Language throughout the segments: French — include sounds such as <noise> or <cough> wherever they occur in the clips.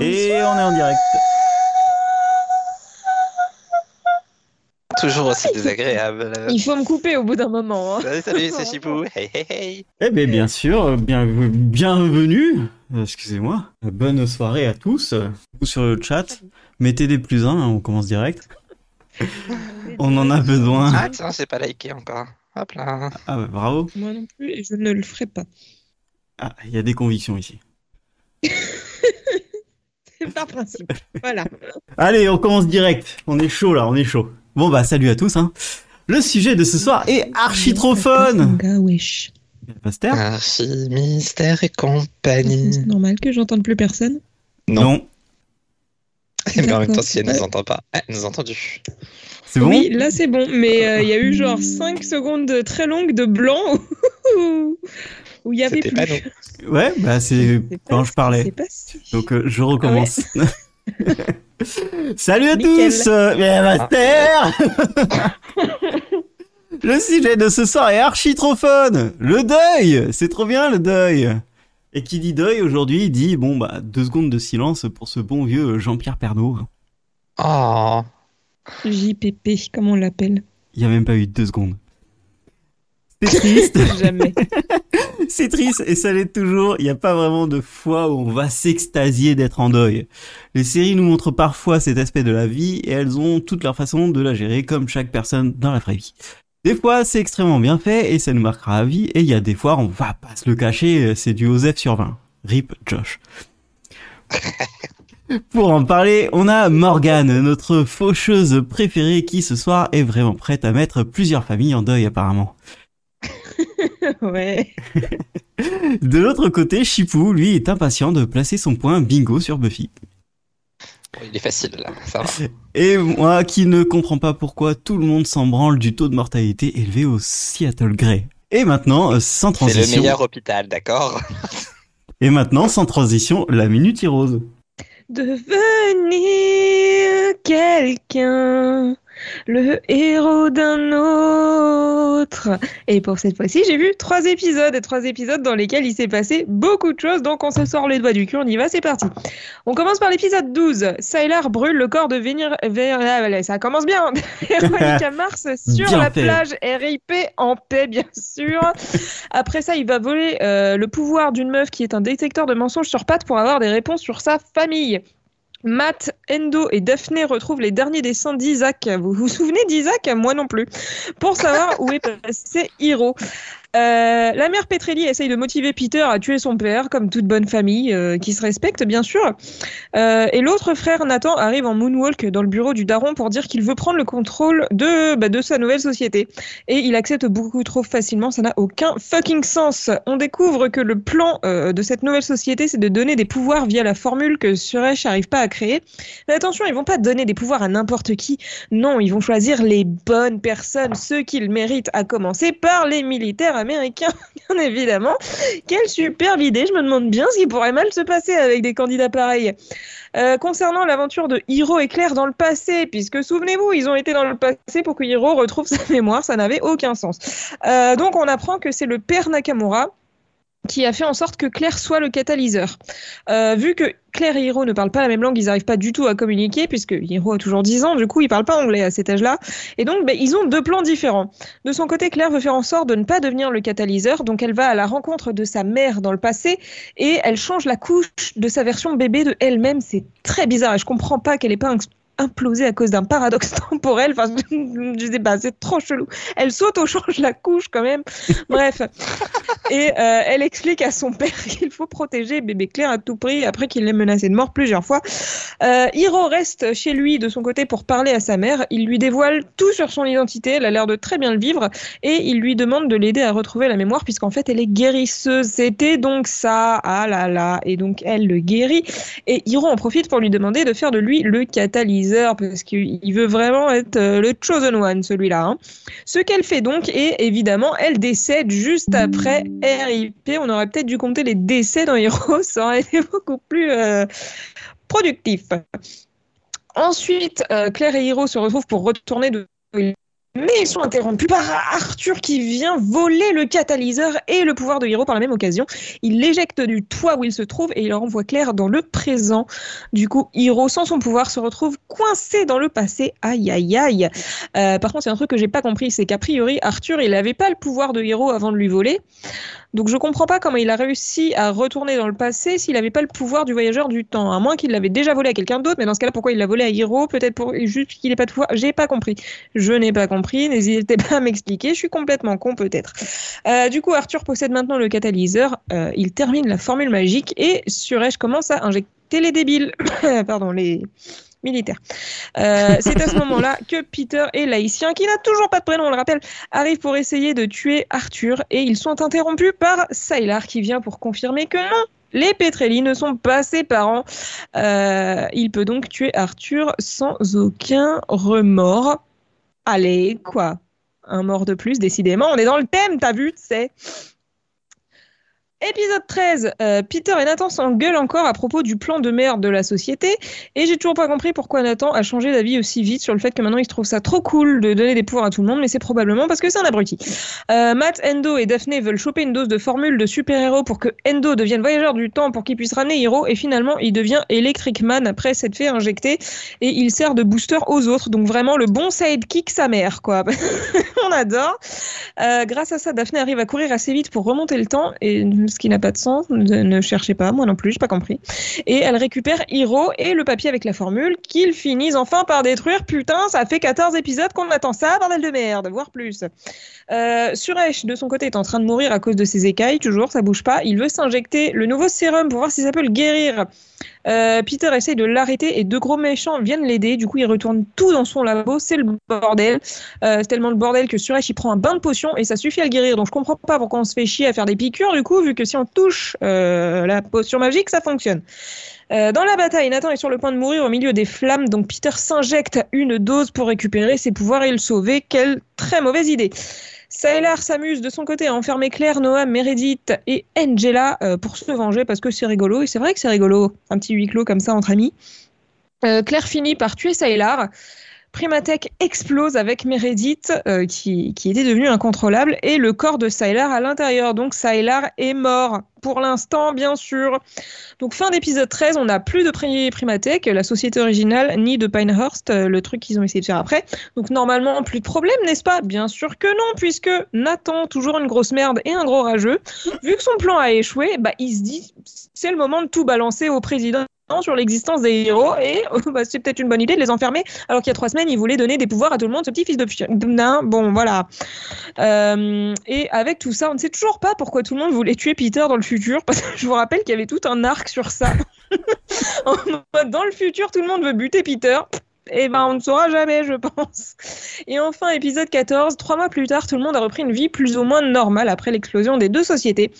Et on est en direct. Toujours aussi désagréable. <laughs> Il faut me couper au bout d'un moment. hein. Salut, salut, <laughs> c'est Chipou. Hey, hey, hey. Eh bien, bien sûr, bien, bienvenue. Excusez-moi. Bonne soirée à tous. Vous sur le chat, mettez des plus un, hein, on commence direct. <laughs> On en a besoin. Ah, tiens, j'ai pas liké encore. Hop là. Ah bah, bravo. Moi non plus, et je ne le ferai pas. Ah, il y a des convictions ici. C'est par principe. Voilà. Allez, on commence direct. On est chaud là, on est chaud. Bon bah salut à tous. Hein. Le sujet de ce soir est archi trop fun. Archie, Mystère et C'est compagnie. normal que j'entende plus personne? Non. <laughs> Mais en même temps, si elle nous entend pas, elle nous a entendu. C'est bon? Oui, là c'est bon, mais euh, il y a eu genre 5 secondes très longues de blanc <laughs> où il y avait plus. pas. <laughs> Ouais, bah c'est quand je parlais. Donc euh, je recommence. <laughs> Salut à Nickel. tous euh, Bien master <laughs> Le sujet de ce soir est archi trop fun Le deuil C'est trop bien le deuil Et qui dit deuil aujourd'hui dit, bon bah, deux secondes de silence pour ce bon vieux Jean-Pierre Pernaud. Oh. JPP, comme on l'appelle? Il y a même pas eu deux secondes. C'est triste Jamais. C'est triste et ça l'est toujours. Il n'y a pas vraiment de fois où on va s'extasier d'être en deuil. Les séries nous montrent parfois cet aspect de la vie et elles ont toute leur façon de la gérer comme chaque personne dans la vraie vie. Des fois, c'est extrêmement bien fait et ça nous marquera à vie et il y a des fois, on va pas se le cacher, c'est du Osef sur 20. Rip Josh. <laughs> Pour en parler, on a Morgane, notre faucheuse préférée qui ce soir est vraiment prête à mettre plusieurs familles en deuil apparemment. <laughs> ouais. De l'autre côté, Chipou, lui, est impatient de placer son point bingo sur Buffy. Oh, Il est facile là, ça va. Et moi, qui ne comprends pas pourquoi tout le monde s'en branle du taux de mortalité élevé au Seattle Grey. Et maintenant, euh, sans C'est le transition. meilleur hôpital, d'accord <laughs> Et maintenant, sans transition, la minute rose. Devenir quelqu'un, le héros d'un autre. Et pour cette fois-ci, j'ai vu trois épisodes, et trois épisodes dans lesquels il s'est passé beaucoup de choses, donc on se sort les doigts du cul, on y va, c'est parti. On commence par l'épisode 12. Sylar brûle le corps de Vénir... Vé- Ça commence bien. <laughs> Véronica <laughs> Mars sur Bien la fait. plage, RIP en paix, bien sûr. Après ça, il va voler euh, le pouvoir d'une meuf qui est un détecteur de mensonges sur pattes pour avoir des réponses sur sa famille. Matt, Endo et Daphné retrouvent les derniers dessins d'Isaac. Vous vous souvenez d'Isaac? Moi non plus. Pour savoir où est passé Hiro. Euh, la mère Petrelli essaye de motiver Peter à tuer son père, comme toute bonne famille euh, qui se respecte, bien sûr. Euh, et l'autre frère, Nathan, arrive en moonwalk dans le bureau du daron pour dire qu'il veut prendre le contrôle de, bah, sa nouvelle société. Et il accepte beaucoup trop facilement, ça n'a aucun fucking sens. On découvre que le plan de cette nouvelle société, c'est de donner des pouvoirs via la formule que Suresh n'arrive pas à créer. Mais attention, ils vont pas donner des pouvoirs à n'importe qui. Non, ils vont choisir les bonnes personnes, ceux qu'ils méritent, à commencer par les militaires américains, <laughs> bien évidemment. Quelle superbe idée, je me demande bien ce qui pourrait mal se passer avec des candidats pareils. Euh, concernant l'aventure de Hiro et Claire dans le passé, puisque souvenez-vous, ils ont été dans le passé pour que Hiro retrouve <laughs> sa mémoire, ça n'avait aucun sens. Euh, donc on apprend que c'est le père Nakamura qui a fait en sorte que Claire soit le catalyseur. Euh, vu que Claire et Hiro ne parlent pas la même langue, ils n'arrivent pas du tout à communiquer, puisque Hiro a toujours 10 ans, du coup, il parle pas anglais à cet âge-là. Et donc, ben, ils ont deux plans différents. De son côté, Claire veut faire en sorte de ne pas devenir le catalyseur, donc elle va à la rencontre de sa mère dans le passé, et elle change la couche de sa version bébé de elle-même. C'est très bizarre, et je comprends pas qu'elle ait pas implosé à cause d'un paradoxe <laughs> temporel. Enfin, je sais pas, c'est trop chelou. Elle s'auto-change la couche quand même. Bref. <laughs> Et euh, elle explique à son père <laughs> qu'il faut protéger bébé Claire à tout prix après qu'il l'ait menacé de mort plusieurs fois. Euh, Hiro reste chez lui de son côté pour parler à sa mère. Il lui dévoile tout sur son identité. Elle a l'air de très bien le vivre et il lui demande de l'aider à retrouver la mémoire puisqu'en fait elle est guérisseuse. C'était donc ça. Ah là là. Et donc elle le guérit. Et Hiro en profite pour lui demander de faire de lui le catalyseur parce qu'il veut vraiment être euh, le chosen one celui-là. Hein. Ce qu'elle fait donc et évidemment elle décède juste après RIP. On aurait peut-être dû compter les décès dans Hero. Ça aurait été <laughs> beaucoup plus euh, productif. Ensuite, euh, Claire et Hiro se retrouvent pour retourner de Mais ils sont interrompus par Arthur qui vient voler le catalyseur et le pouvoir de Hiro par la même occasion. Il l'éjecte du toit où il se trouve et il renvoie Claire dans le présent. Du coup, Hiro, sans son pouvoir, se retrouve coincé dans le passé. Aïe, aïe, aïe. Euh, par contre, c'est un truc que j'ai pas compris, c'est qu'a priori, Arthur, il n'avait pas le pouvoir de Hiro avant de lui voler. Donc je comprends pas comment il a réussi à retourner dans le passé s'il n'avait pas le pouvoir du voyageur du temps. À moins qu'il l'avait déjà volé à quelqu'un d'autre, mais dans ce cas-là, pourquoi il l'a volé à Hiro? Peut-être pour juste qu'il n'ait pas de pouvoir. J'ai pas compris. Je n'ai pas compris. N'hésitez pas à m'expliquer. Je suis complètement con peut-être. Euh, du coup, Arthur possède maintenant le catalyseur. Euh, il termine la formule magique et Suresh commence à injecter les débiles. <coughs> Pardon, les militaire. Euh, c'est à ce moment-là que Peter et Laïcien, qui n'a toujours pas de prénom, on le rappelle, arrivent pour essayer de tuer Arthur et ils sont interrompus par Sylar qui vient pour confirmer que non, les Petrelli ne sont pas ses parents. Euh, il peut donc tuer Arthur sans aucun remords. Allez, quoi? Un mort de plus, décidément. On est dans le thème, t'as vu, c'est. Épisode 13, euh, Peter et Nathan s'engueulent encore à propos du plan de merde de la société et j'ai toujours pas compris pourquoi Nathan a changé d'avis aussi vite sur le fait que maintenant il trouve ça trop cool de donner des pouvoirs à tout le monde mais c'est probablement parce que c'est un abruti. Euh, Matt, Endo et Daphné veulent choper une dose de formule de super-héros pour que Endo devienne voyageur du temps pour qu'il puisse ramener Hiro et finalement il devient Electric Man après s'être fait injecter et il sert de booster aux autres donc vraiment le bon sidekick sa mère quoi. <laughs> On adore. Euh, grâce à ça Daphné arrive à courir assez vite pour remonter le temps et ce qui n'a pas de sens. Ne, cherchez pas, moi non plus, j'ai pas compris. Et elle récupère Hiro et le papier avec la formule qu'ils finissent enfin par détruire. Putain, ça fait 14 épisodes qu'on attend ça, bordel de merde, voire plus. Euh, Suresh, de son côté, est en train de mourir à cause de ses écailles, toujours, ça bouge pas. Il veut s'injecter le nouveau sérum pour voir si ça peut le guérir. Euh, Peter essaye de l'arrêter et deux gros méchants viennent l'aider. Du coup, il retourne tout dans son labo. C'est le bordel. Euh, c'est tellement le bordel que Suresh il prend un bain de potion et ça suffit à le guérir. Donc je comprends pas pourquoi on se fait chier à faire des piqûres du coup, vu que si on touche euh, la potion magique, ça fonctionne. Euh, dans la bataille, Nathan est sur le point de mourir au milieu des flammes, donc Peter s'injecte une dose pour récupérer ses pouvoirs et le sauver. Quelle très mauvaise idée. Sailor s'amuse de son côté à enfermer Claire, Noah, Meredith et Angela euh, pour se venger parce que c'est rigolo. Et c'est vrai que c'est rigolo, un petit huis clos comme ça entre amis. Claire finit par tuer Sailor. Primatech explose avec Meredith euh, qui, était devenue incontrôlable et le corps de Sylar à l'intérieur. Donc Sylar est mort pour l'instant, bien sûr. Donc fin d'épisode 13, on n'a plus de Primatech, la société originale, ni de Pinehurst, euh, le truc qu'ils ont essayé de faire après. Donc normalement, plus de problème, n'est-ce pas? Bien sûr que non, puisque Nathan, toujours une grosse merde et un gros rageux, vu que son plan a échoué, bah, il se dit c'est le moment de tout balancer au président sur l'existence des héros et <laughs> bah, c'est peut-être une bonne idée de les enfermer alors qu'il y a trois semaines il voulait donner des pouvoirs à tout le monde ce petit fils de nain bon voilà. Euh, et avec tout ça on ne sait toujours pas pourquoi tout le monde voulait tuer Peter dans le futur <laughs> parce que je vous rappelle qu'il y avait tout un arc sur ça. <laughs> Dans le futur tout le monde veut buter Peter eh ben, on ne saura jamais, je pense. Et enfin, épisode 14, trois mois plus tard, tout le monde a repris une vie plus ou moins normale après l'explosion des deux sociétés.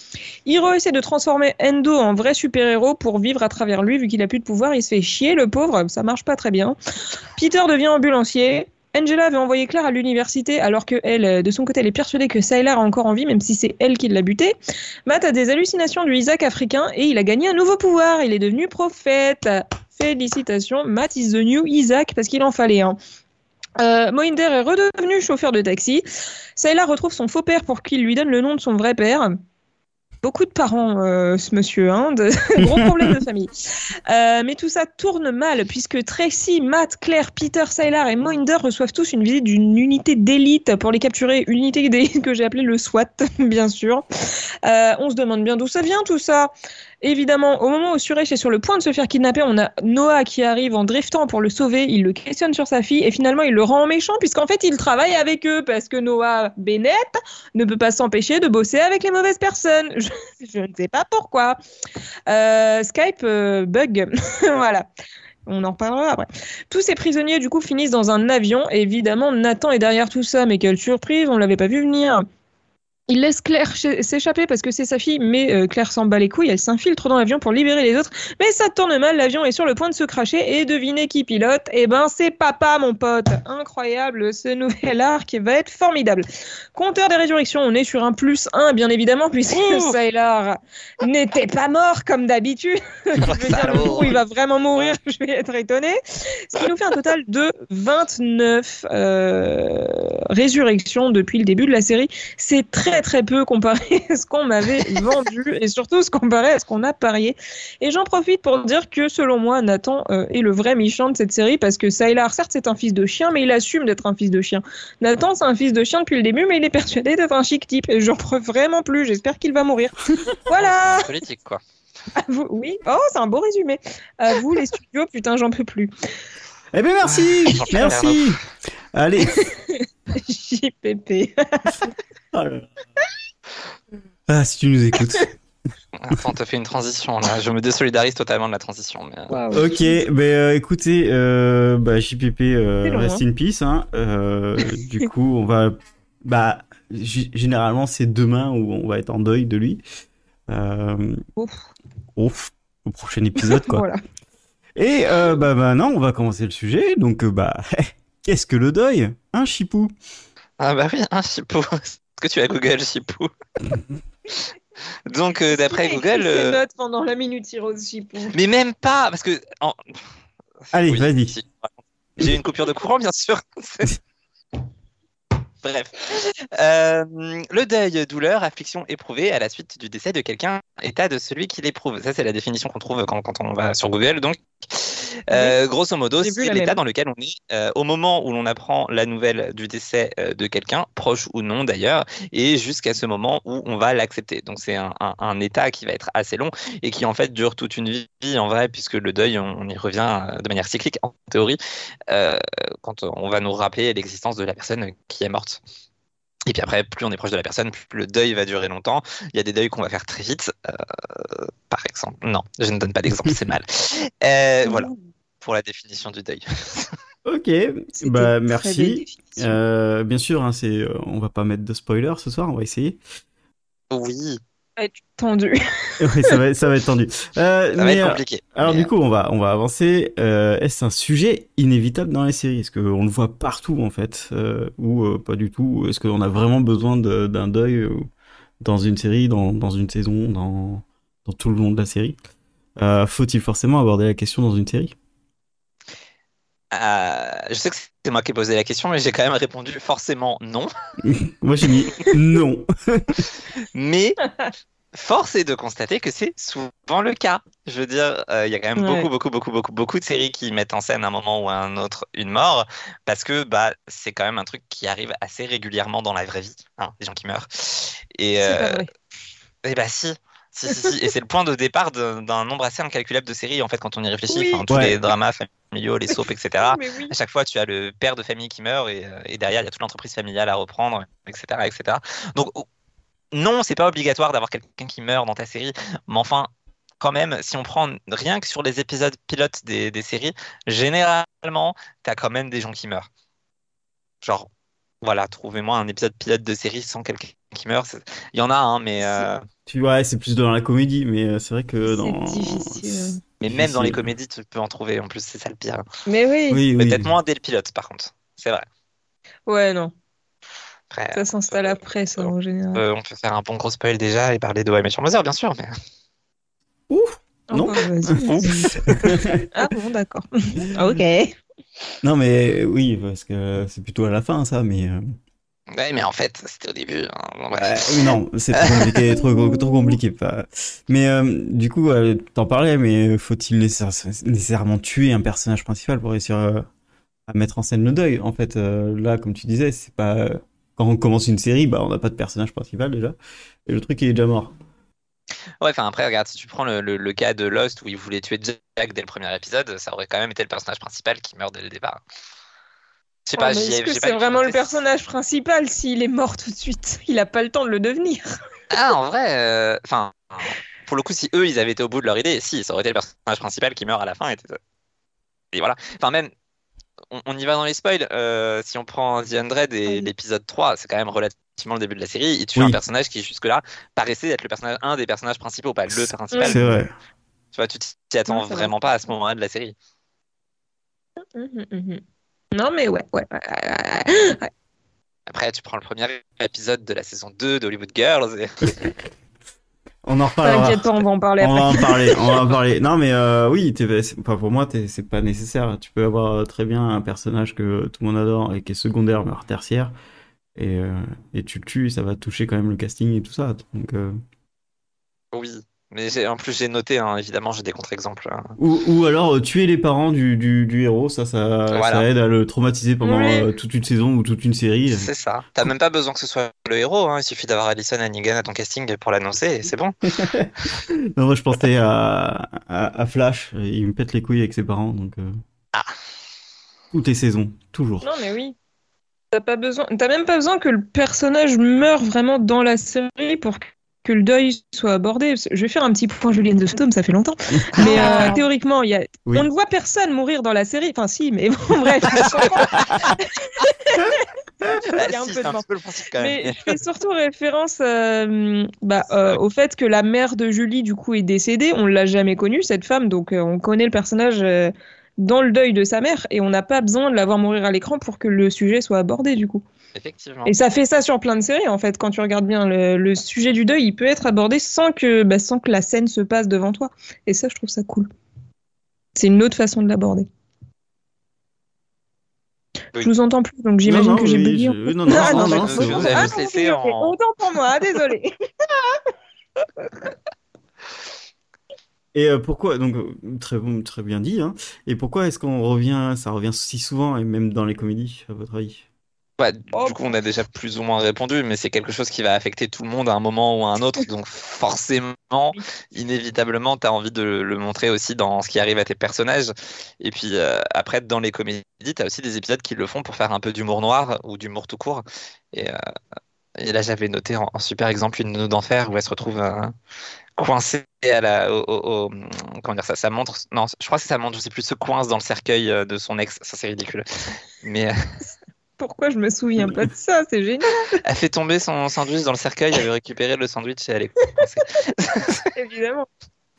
Hiro essaie de transformer Endo en vrai super-héros pour vivre à travers lui, vu qu'il a plus de pouvoir, il se fait chier, le pauvre, ça marche pas très bien. Peter devient ambulancier. Angela avait envoyé Claire à l'université alors que elle, de son côté, elle est persuadée que Sylar a encore en vie, même si c'est elle qui l'a buté. Matt a des hallucinations du Isaac africain et il a gagné un nouveau pouvoir. Il est devenu prophète. Félicitations, Matt is the new Isaac parce qu'il en fallait un. Euh, Mohinder est redevenu chauffeur de taxi. Sayla retrouve son faux père pour qu'il lui donne le nom de son vrai père. Beaucoup de parents, euh, ce monsieur, hein, de <laughs> gros problèmes de famille. Euh, mais tout ça tourne mal puisque Tracy, Matt, Claire, Peter, Sylar et Mohinder reçoivent tous une visite d'une unité d'élite pour les capturer. Une unité d'élite que j'ai appelée le SWAT, <laughs> bien sûr. Euh, on se demande bien d'où ça vient tout ça. Évidemment, au moment où Suresh est sur le point de se faire kidnapper, on a Noah qui arrive en driftant pour le sauver. Il le questionne sur sa fille et finalement il le rend méchant puisqu'en fait il travaille avec eux parce que Noah Bennett ne peut pas s'empêcher de bosser avec les mauvaises personnes. Je, <laughs> ne sais pas pourquoi. Euh, Skype euh, bug. <laughs> voilà. On en reparlera après. Tous ces prisonniers, du coup, finissent dans un avion. Évidemment, Nathan est derrière tout ça. Mais quelle surprise, on ne l'avait pas vu venir. Il laisse Claire ch- s'échapper parce que c'est sa fille, mais euh, Claire s'en bat les couilles, elle s'infiltre dans l'avion pour libérer les autres, mais ça tourne mal, l'avion est sur le point de se cracher, et devinez qui pilote? Eh ben c'est papa mon pote Incroyable, ce nouvel arc va être formidable. Compteur des résurrections, on est sur un plus 1 bien évidemment, puisque Ouh. Sailor n'était pas mort comme d'habitude. <laughs> Je veux dire, le Salaud. jour où il va vraiment mourir, <laughs> je vais être étonné. Ce qui nous fait un total de 29 euh, résurrections depuis le début de la série. C'est très très peu comparé <laughs> à ce qu'on m'avait <laughs> vendu et surtout ce comparé à ce qu'on a parié. Et j'en profite pour dire que selon moi, Nathan euh, est le vrai méchant de cette série parce que Sylar, certes, c'est un fils de chien, mais il assume d'être un fils de chien. Nathan, c'est un fils de chien depuis le début, mais il est persuadé d'être un chic type et j'en prends vraiment plus. J'espère qu'il va mourir. <laughs> voilà. Politique, quoi. À vous- oui. Oh, c'est un beau résumé. À vous les studios, putain, j'en peux plus. Eh bien, merci Ah, Merci Allez JPP. Oh là là. Ah, si tu nous écoutes. <laughs> Attends, t'as fait une transition là. Je me désolidarise totalement de la transition. Mais... euh, Ok, ben euh, écoutez, euh, bah, JPP, euh, long, rest in peace. Hein. Euh, du coup, on va, bah, généralement c'est demain où on va être en deuil de lui. Euh, Ouf. ouf, au prochain épisode quoi. <laughs> Voilà. Et euh, bah maintenant, on va commencer le sujet. Donc bah, <laughs> qu'est-ce que le deuil, hein, Chipou Ah bah oui, un chipou. Est-ce que tu as Google chipou <laughs> Donc euh, d'après Google, écrit ses euh, notes pendant la minute Heroes Chipou. mais même pas parce que. en- Allez, Oui, vas-y. si. J'ai eu une coupure de courant, bien sûr. <laughs> Bref. Euh, le deuil, douleur, affliction éprouvée à la suite du décès de quelqu'un, état de celui qui l'éprouve. Ça, c'est la définition qu'on trouve quand, quand on va sur Google. Donc, euh, grosso modo, c'est l'état dans lequel on est euh, au moment où l'on apprend la nouvelle du décès euh, de quelqu'un, proche ou non d'ailleurs, et jusqu'à ce moment où on va l'accepter. Donc, c'est un, un- un état qui va être assez long et qui en fait dure toute une vie en vrai, puisque le deuil, on, on y revient de manière cyclique en théorie, quand on va nous rappeler l'existence de la personne qui est morte. Et puis après, plus on est proche de la personne, plus le deuil va durer longtemps. Il y a des deuils qu'on va faire très vite, euh, par exemple. Non, je ne donne pas d'exemple, c'est mal. <laughs> Euh, voilà, pour la définition du deuil. <laughs> Ok, bah merci. Euh, bien sûr, hein, c'est, on va pas mettre de spoiler ce soir, on va essayer. Oui, va être tendu. <laughs> oui, ça va, ça va être tendu. Euh, ça va mais, être euh, compliqué. Alors Mais, du coup, on va on va avancer. Euh, Est-ce un sujet inévitable dans les séries? Est-ce qu'on le voit partout en fait, euh, ou euh, pas du tout? Est-ce qu'on a vraiment besoin de- d'un deuil euh, dans une série, dans, dans une saison, dans dans tout le long de la série? Euh, Faut-il forcément aborder la question dans une série? Euh, je sais que c'est moi qui ai posé la question, mais j'ai quand même répondu forcément non. <laughs> Moi j'ai mis non. <laughs> Mais force est de constater que c'est souvent le cas. Je veux dire, euh, il y a quand même Ouais. beaucoup, beaucoup, beaucoup, beaucoup, beaucoup de séries qui mettent en scène à un moment ou à un autre une mort, parce que bah c'est quand même un truc qui arrive assez régulièrement dans la vraie vie, hein, des gens qui meurent. Et, C'est euh, et bah si. Si, si, si. Et c'est le point de départ d'un nombre assez incalculable de séries, en fait, quand on y réfléchit. Oui. Enfin, tous Ouais. les dramas familiaux, les soaps, etc. <laughs> Oui. À chaque fois, tu as le père de famille qui meurt et, euh, et derrière, il y a toute l'entreprise familiale à reprendre, etc. etc. Donc, oh, non, c'est pas obligatoire d'avoir quelqu'un qui meurt dans ta série, mais enfin, quand même, si on prend rien que sur les épisodes pilotes des, des séries, généralement, tu as quand même des gens qui meurent. Genre, voilà, trouvez-moi un épisode pilote de série sans quelqu'un qui meurt. Il y en a, hein, mais, euh, Tu vois, c'est plus dans la comédie, mais euh, c'est vrai que C'est dans difficile. mais même dans les comédies, tu peux en trouver. En plus, c'est ça le pire. Mais oui. Oui, oui. Peut-être moins dès le pilote, par contre. C'est vrai. Ouais, non. Après, Ça s'installe après, ça, en général. Euh, on peut faire un bon gros spoil déjà et parler de How sur Mother, bien sûr, mais Ouf. non. Oh, vas-y, <laughs> vas-y. ah bon, d'accord. <laughs> ok. non mais oui, parce que c'est plutôt à la fin ça, mais. Euh, ouais, mais en fait, c'était au début. hein. Euh, non, c'est trop compliqué, <laughs> trop, trop compliqué. Pas. Mais euh, du coup, euh, t'en parlais, mais faut-il nécessaire- nécessairement tuer un personnage principal pour réussir euh, à mettre en scène le deuil? En fait, euh, là, comme tu disais, c'est pas quand on commence une série, bah on n'a pas de personnage principal déjà, et le truc il est déjà mort. Ouais, enfin après, regarde, si tu prends le, le- le cas de Lost où il voulait tuer Jack dès le premier épisode, ça aurait quand même été le personnage principal qui meurt dès le départ. Oh, pas, ai- Est-ce que c'est vraiment le personnage principal s'il est mort tout de suite? Il a pas le temps de le devenir. <laughs> Ah, en vrai, euh, enfin, pour le coup, si eux ils avaient été au bout de leur idée, si, ça aurait été le personnage principal qui meurt à la fin. Et, et voilà. Enfin, même, on, on y va dans les spoils. euh, si on prend The Undead et Oui. l'épisode 3, c'est quand même relativement le début de la série, il tue Oui. un personnage qui jusque-là paraissait être le personnage, un des personnages principaux, pas le principal. C'est vrai. Tu vois, tu t'y attends Ouais, c'est vraiment pas à ce moment-là de la série. Mhm, mhm. Non, mais ouais, ouais. ouais, ouais, ouais. Après, tu prends le premier épisode de la saison 2 d'Hollywood Girls. Et... <laughs> On en reparlera. T'inquiète pas, on va en parler On après. va en parler, on va en <laughs> parler. Non, mais euh, oui, enfin, pour moi, c'est pas nécessaire. Tu peux avoir euh, très bien un personnage que tout le monde adore et qui est secondaire, voire tertiaire, et, euh, et tu le tues, et ça va toucher quand même le casting et tout ça. Donc, euh, Oui. Mais en plus, j'ai noté, hein, évidemment, j'ai des contre-exemples. hein. ou, ou alors euh, tuer les parents du, du, du héros, ça, ça, Voilà. ça aide à le traumatiser pendant Oui. euh, toute une saison ou toute une série. C'est ça. T'as même pas besoin que ce soit le héros, hein. il suffit d'avoir Alison Hannigan à ton casting pour l'annoncer et c'est bon. <laughs> Non, moi, je pensais à, à, à Flash. Il me pète les couilles avec ses parents, donc. euh, Ah. Toutes les saisons, toujours. Non, mais oui. T'as pas besoin. T'as même pas besoin que le personnage meure vraiment dans la série pour que le deuil soit abordé. Je vais faire un petit point Julienne de Stone, ça fait longtemps. <laughs> Mais euh, théoriquement, il y a... Oui. on ne voit personne mourir dans la série. Enfin, si, mais bon, <laughs> bref. Il y a un Si, peu de un mort. petit peu le principe quand même. Mais je fais surtout référence euh, bah, euh, au fait que la mère de Julie, du coup, est décédée. On l'a jamais connue, cette femme, donc euh, on connaît le personnage euh, dans le deuil de sa mère et on n'a pas besoin de la voir mourir à l'écran pour que le sujet soit abordé, du coup. Effectivement. Et ça fait ça sur plein de séries, en fait. Quand tu regardes bien, le, le sujet du deuil, il peut être abordé sans que, bah, sans que la scène se passe devant toi. Et ça, je trouve ça cool. C'est une autre façon de l'aborder. Oui. Je vous entends plus, donc j'imagine que j'ai bugué. je- oui, non, non, <laughs> Ah, non, non, c'est bon. Ah, non, en- Autant pour moi, désolé. Et euh, pourquoi donc euh, très bon, très bien dit. Hein. Et pourquoi est-ce qu'on revient, ça revient si souvent et même dans les comédies, à votre avis? Ouais, Oh. du coup, on a déjà plus ou moins répondu, mais c'est quelque chose qui va affecter tout le monde à un moment ou à un autre. Donc, forcément, inévitablement, tu as envie de le montrer aussi dans ce qui arrive à tes personnages. Et puis, euh, après, dans les comédies, tu as aussi des épisodes qui le font pour faire un peu d'humour noir ou d'humour tout court. Et, euh, et là, j'avais noté en, en super exemple une Nounou d'enfer où elle se retrouve euh, coincée à la, au, au- au- comment dire ça, sa montre. Non, je crois que sa montre, je sais plus, se coince dans le cercueil de son ex. Ça, c'est ridicule. Mais. <laughs> Pourquoi je me souviens pas de ça C'est génial, Elle fait tomber son sandwich dans le cercueil, elle veut récupérer le sandwich et elle est <laughs> évidemment.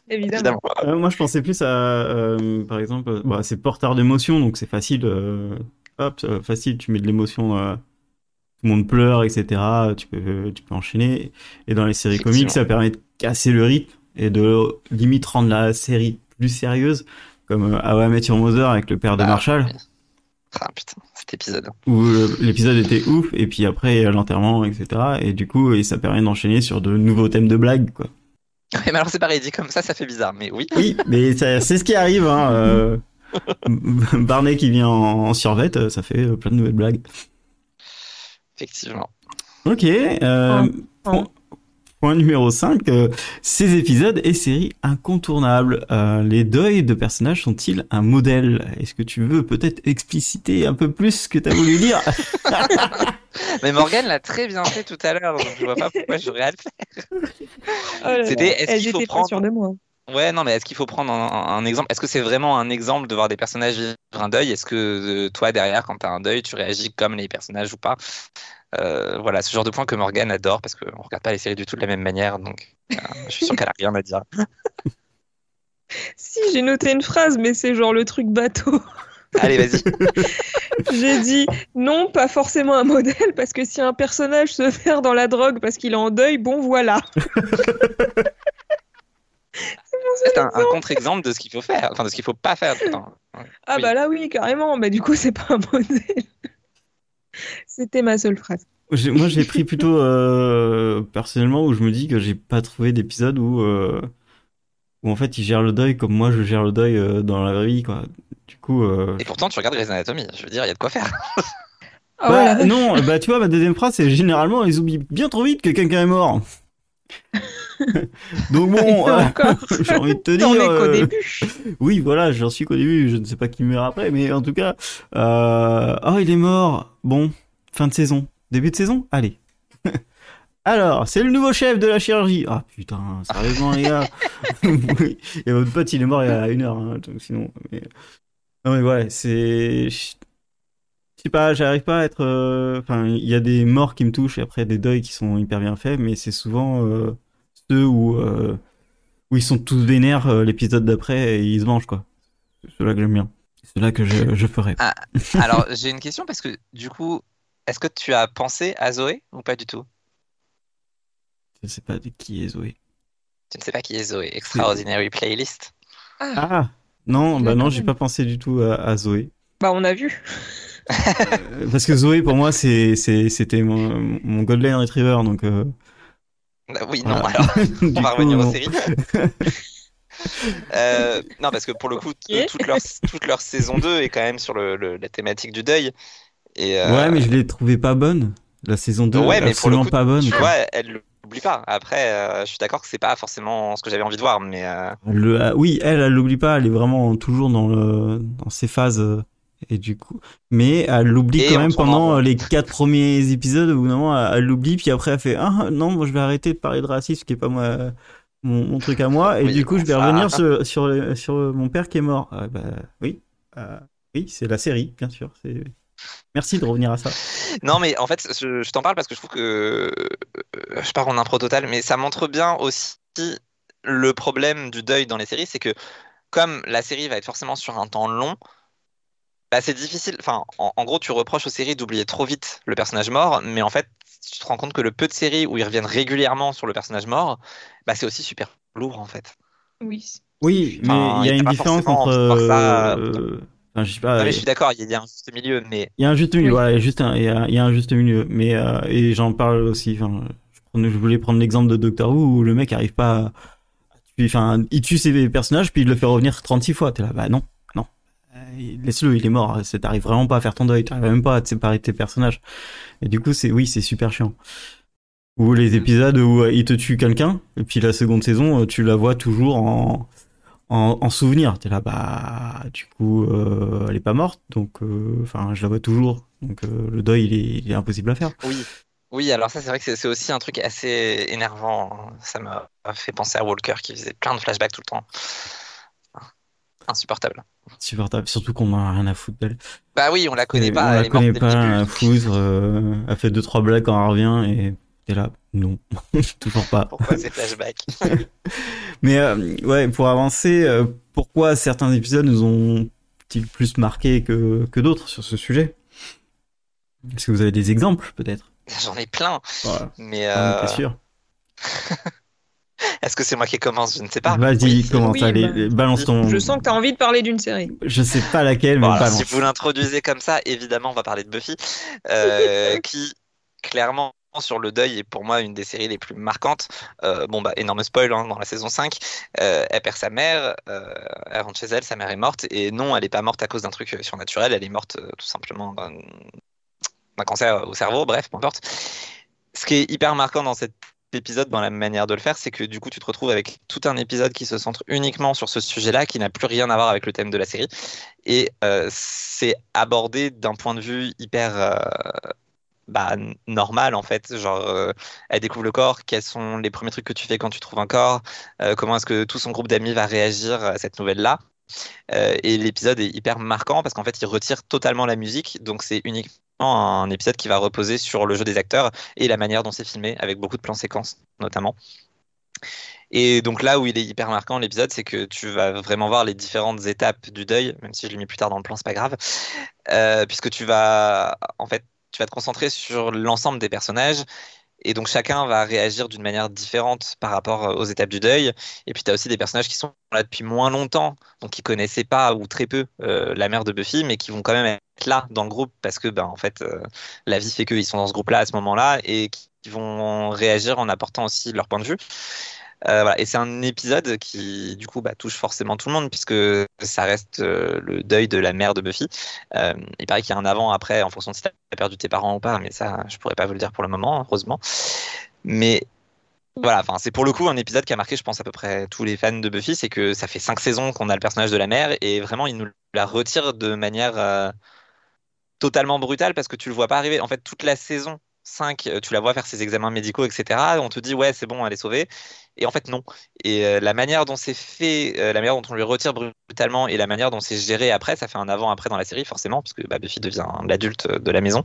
Évidemment. Évidemment. Euh, Moi, je pensais plus à, euh, par exemple, euh, bah, c'est porteur d'émotion, donc c'est facile. euh, hop, euh, facile. Tu mets de l'émotion. euh, tout le monde pleure, etc. Tu peux, tu peux enchaîner. Et dans les séries comiques, ça permet de casser le rythme et de limite rendre la série plus sérieuse, comme euh, How I Met Your Mother avec le père de Ah, Marshall. Ah putain, cet épisode. où le- l'épisode était ouf et puis après euh, l'enterrement etc et du coup et ça permet d'enchaîner sur de nouveaux thèmes de blagues quoi Ouais, mais alors c'est pareil, dit comme ça, ça fait bizarre, mais oui. oui mais c'est ce qui arrive hein euh, <laughs> Barney qui vient en, en survette euh, ça fait euh, plein de nouvelles blagues Effectivement. ok euh, point, point numéro 5 euh, ces épisodes et séries incontournables Euh, les deuils de personnages sont-ils un modèle? Est-ce que tu veux peut-être expliciter un peu plus ce que t'as voulu dire? <laughs> Mais Morgane l'a très bien fait tout à l'heure, donc je vois pas pourquoi j'aurais à le faire. Oh. C'était, est-ce qu'il faut prendre- sûres de moi. Ouais, non, mais est-ce qu'il faut prendre un, un exemple? Est-ce que c'est vraiment un exemple de voir des personnages vivre un deuil? Est-ce que euh, toi, derrière, quand tu as un deuil, tu réagis comme les personnages ou pas? Euh, Voilà, ce genre de point que Morgane adore parce qu'on regarde pas les séries du tout de la même manière, donc euh, je suis sûr qu'elle a rien à dire. <laughs> Si, j'ai noté une phrase, mais c'est genre le truc bateau. <laughs> Allez, vas-y. <laughs> J'ai dit non, pas forcément un modèle, parce que si un personnage se perd dans la drogue parce qu'il est en deuil, bon voilà. C'est un, un contre-exemple de ce qu'il faut faire, enfin de ce qu'il faut pas faire tout le temps. Ah Oui. bah là oui, carrément. Bah du coup, c'est pas un modèle. C'était ma seule phrase. Moi, j'ai pris plutôt euh, personnellement où je me dis que j'ai pas trouvé d'épisode où euh, où en fait il gère le deuil comme moi je gère le deuil euh, dans la vraie vie quoi. Du coup, euh, Et pourtant, tu regardes Grey's Anatomy, je veux dire, il y a de quoi faire. <laughs> Ah bah, voilà. non, bah tu vois ma deuxième phrase c'est généralement ils oublient bien trop vite que quelqu'un est mort. <laughs> Donc bon, <laughs> euh, <laughs> j'ai envie de te dire. Qu'au euh, début. Oui, voilà, j'en suis qu'au début, je ne sais pas qui meurt après, mais en tout cas, euh... oh, il est mort. Bon, fin de saison, début de saison, allez. Alors, c'est le nouveau chef de la chirurgie. Ah putain, sérieusement les gars. Et votre pote, il est mort il y a une heure, hein, donc sinon. Mais... Non mais ouais, c'est. Je sais pas, j'arrive pas à être. euh, Enfin, il y a des morts qui me touchent et après des deuils qui sont hyper bien faits, mais c'est souvent euh, ceux où, euh, où ils sont tous vénères euh, l'épisode d'après et ils se vengent, quoi. C'est ceux-là que j'aime bien. C'est ceux-là que je, je ferais. Ah. Alors, j'ai une question parce que du coup, est-ce que tu as pensé à Zoé ou pas du tout? Je sais pas de qui est Zoé. Tu ne sais pas qui est Zoé. Extraordinary Playlist. Ah Non, Je bah non, j'ai pas pensé du tout à, à Zoé. Bah, on a vu. <laughs> Parce que Zoé, pour moi, c'était mon, mon Golden Retriever, donc. euh, Bah Oui, non, voilà. alors, <laughs> Du on va coup, revenir aux non. séries. <laughs> Euh, non, parce que pour le coup, toute, leur, toute leur saison 2 est quand même sur le, le- la thématique du deuil. Et, euh, Ouais, mais je l'ai trouvé pas bonne. La saison 2, Ouais, mais pour le absolument coup, pas bonne. tu vois, elle l'oublie pas. Après, euh, je suis d'accord que c'est pas forcément ce que j'avais envie de voir, mais euh, Le, ah, oui, elle, elle l'oublie pas, elle est vraiment toujours dans le, dans ses phases, euh, et du coup, mais elle l'oublie quand même pendant euh, les quatre premiers épisodes où non, elle l'oublie, puis après elle fait, ah, non, moi je vais arrêter de parler de racisme, qui est pas moi, mon, mon truc à moi, et Oui, du coup, je vais ça- revenir sur, sur, mon père qui est mort. Ah, bah, oui, euh, oui, c'est la série, bien sûr, c'est, merci de revenir à ça. non, mais en fait, je, je t'en parle parce que je trouve que euh, je pars en impro total, mais ça montre bien aussi le problème du deuil dans les séries, c'est que comme la série va être forcément sur un temps long, bah c'est difficile. Enfin, en, en gros, tu reproches aux séries d'oublier trop vite le personnage mort, mais en fait, tu te rends compte que le peu de séries où ils reviennent régulièrement sur le personnage mort, bah c'est aussi super lourd en fait. Oui. Oui, mais Enfin, il y a il y a une différence entre, ça, euh, enfin, je sais pas, Non, mais je suis d'accord, il y a un juste milieu, mais Il y a un juste milieu, Oui. voilà, il y a juste un, il y a, il y a un juste milieu. Mais, euh, et j'en parle aussi, enfin, je, prenais- je voulais prendre l'exemple de Doctor Who où le mec arrive pas à, tuer- enfin, il tue ses personnages puis il le fait revenir 36 fois. T'es là, bah non, non. Euh, Laisse-le, il est mort. C'est- T'arrives vraiment pas à faire ton deuil, t'arrives même pas à te séparer de tes personnages. Et du coup, c'est, oui, c'est super chiant. Ou les épisodes où euh, il te tue quelqu'un, et puis la seconde saison, euh, tu la vois toujours en, en, en souvenir. T'es là, bah, du coup, euh, elle est pas morte, donc, euh, enfin, je la vois toujours. Donc, euh, le deuil, il est, il est impossible à faire. oui. Oui, alors ça, c'est vrai que c'est c'est aussi un truc assez énervant. Ça m'a fait penser à Walker qui faisait plein de flashbacks tout le temps. Insupportable. Supportable, surtout qu'on en a rien à foutre d'elle. Bah oui, on la connaît Et pas, on la connaît pas, foudre, euh, elle fait deux, trois blagues quand elle revient, et t'es là, non, <laughs> toujours pas. Pourquoi ces flashbacks? <laughs> Mais euh, ouais, pour avancer, euh, pourquoi certains épisodes nous ont-ils plus marqué que, que d'autres sur ce sujet? Est-ce que vous avez des exemples, peut-être? J'en ai plein, Voilà, mais ah, euh, sûr? <laughs> est-ce que c'est moi qui commence? Je ne sais pas. Vas-y, commence, oui, allez, bah, balance ton... Je sens que t'as envie de parler d'une série. Je sais pas laquelle, mais Bon, balance. si vous l'introduisez comme ça, évidemment, on va parler de Buffy, euh, <laughs> qui clairement sur le deuil est pour moi une des séries les plus marquantes. Euh, bon bah énorme spoil hein, dans la saison 5, euh, elle perd sa mère, euh, elle rentre chez elle, sa mère est morte et non, elle n'est pas morte à cause d'un truc surnaturel, elle est morte euh, tout simplement d'un cancer au cerveau, bref, peu importe. Ce qui est hyper marquant dans cet épisode, dans la manière de le faire, c'est que du coup tu te retrouves avec tout un épisode qui se centre uniquement sur ce sujet-là, qui n'a plus rien à voir avec le thème de la série. Et euh, c'est abordé d'un point de vue hyper euh, bah, normal en fait. Genre, euh, elle découvre le corps, quels sont les premiers trucs que tu fais quand tu trouves un corps, comment est-ce que tout son groupe d'amis va réagir à cette nouvelle-là. Et l'épisode est hyper marquant parce qu'en fait, il retire totalement la musique, donc c'est uniquement un épisode qui va reposer sur le jeu des acteurs et la manière dont c'est filmé, avec beaucoup de plans séquences notamment. Et donc là où il est hyper marquant l'épisode, c'est que tu vas vraiment voir les différentes étapes du deuil, même si je l'ai mis plus tard dans le plan, c'est pas grave, euh, puisque tu vas en fait tu vas te concentrer sur l'ensemble des personnages. Et donc chacun va réagir d'une manière différente par rapport euh, aux étapes du deuil. Et puis tu as aussi des personnages qui sont là depuis moins longtemps, donc qui connaissaient pas ou très peu euh, la mère de Buffy, mais qui vont quand même être là dans le groupe parce que ben en fait euh, la vie fait qu'ils sont dans ce groupe-là à ce moment-là et qui vont réagir en apportant aussi leur point de vue. Euh. Et c'est un épisode qui, du coup, bah, touche forcément tout le monde puisque ça reste euh, le deuil de la mère de Buffy. Euh, il paraît qu'il y a un avant-après en fonction de si tu as perdu tes parents ou pas, mais ça, je pourrais pas vous le dire pour le moment, heureusement. Mais voilà, c'est pour le coup un épisode qui a marqué, je pense, à peu près tous les fans de Buffy. C'est que ça fait cinq saisons qu'on a le personnage de la mère et vraiment, il nous la retire de manière totalement brutale parce que tu le vois pas arriver. En fait, toute la saison 5, euh, tu la vois faire ses examens médicaux, etc. On te dit, ouais, c'est bon, elle est sauvée. Et en fait, non. Et euh, la manière dont c'est fait, euh, la manière dont on lui retire brutalement et la manière dont c'est géré après, ça fait un avant-après dans la série, forcément, parce que bah, Buffy devient l'adulte de la maison.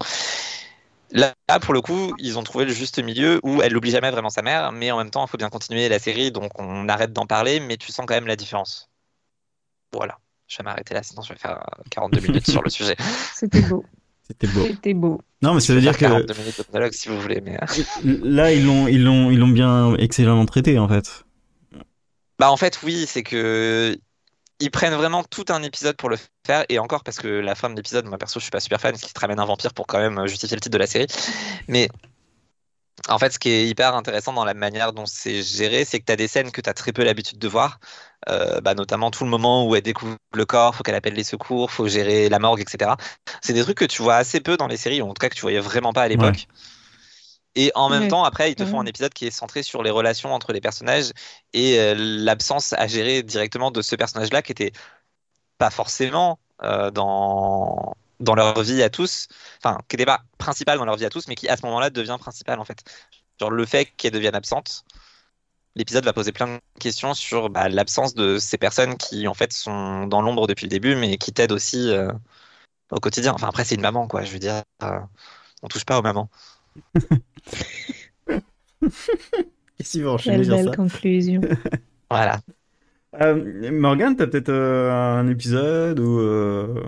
Là, pour le coup, ils ont trouvé le juste milieu où elle n'oublie jamais vraiment sa mère, mais en même temps, il faut bien continuer la série, donc on arrête d'en parler, mais tu sens quand même la différence. Voilà. Je vais m'arrêter là, sinon je vais faire 42 minutes sur le sujet. <laughs> C'était beau. C'était beau. C'était beau. Non, mais ça veut dire que 42 minutes de monologue si vous voulez, mais. là, ils l'ont, ils l'ont, ils l'ont bien excellemment traité, en fait. Bah en fait oui, c'est que ils prennent vraiment tout un épisode pour le faire et encore parce que la fin de l'épisode, moi perso je suis pas super fan, ce qui te ramène un vampire pour quand même justifier le titre de la série. Mais en fait ce qui est hyper intéressant dans la manière dont c'est géré, c'est que tu as des scènes que tu as très peu l'habitude de voir, Euh, bah, notamment tout le moment où elle découvre le corps, faut qu'elle appelle les secours, faut gérer la morgue, etc. C'est des trucs que tu vois assez peu dans les séries, ou en tout cas que tu voyais vraiment pas à l'époque. Et en même Ouais, temps, après, ils te font un épisode qui est centré sur les relations entre les personnages et euh, l'absence à gérer directement de ce personnage-là qui était pas forcément euh, dans, dans leur vie à tous, enfin, qui n'était pas principal dans leur vie à tous, mais qui à ce moment-là devient principal en fait. Genre le fait qu'elle devienne absente, l'épisode va poser plein de questions sur bah, l'absence de ces personnes qui en fait sont dans l'ombre depuis le début, mais qui t'aident aussi euh, au quotidien. Enfin, après, c'est une maman, quoi, je veux dire. euh, on touche pas aux mamans. <laughs> Qu'est-ce qu'il va enchaîner Quelle belle ça conclusion. <laughs> Voilà. euh, Morgane, t'as peut-être euh, un épisode ou euh,